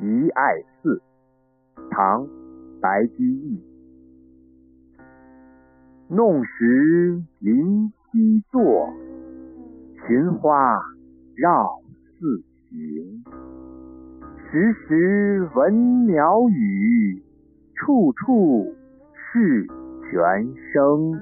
遗爱寺唐白居易。弄石临溪坐寻花绕寺行。时时闻鸟语处处是泉声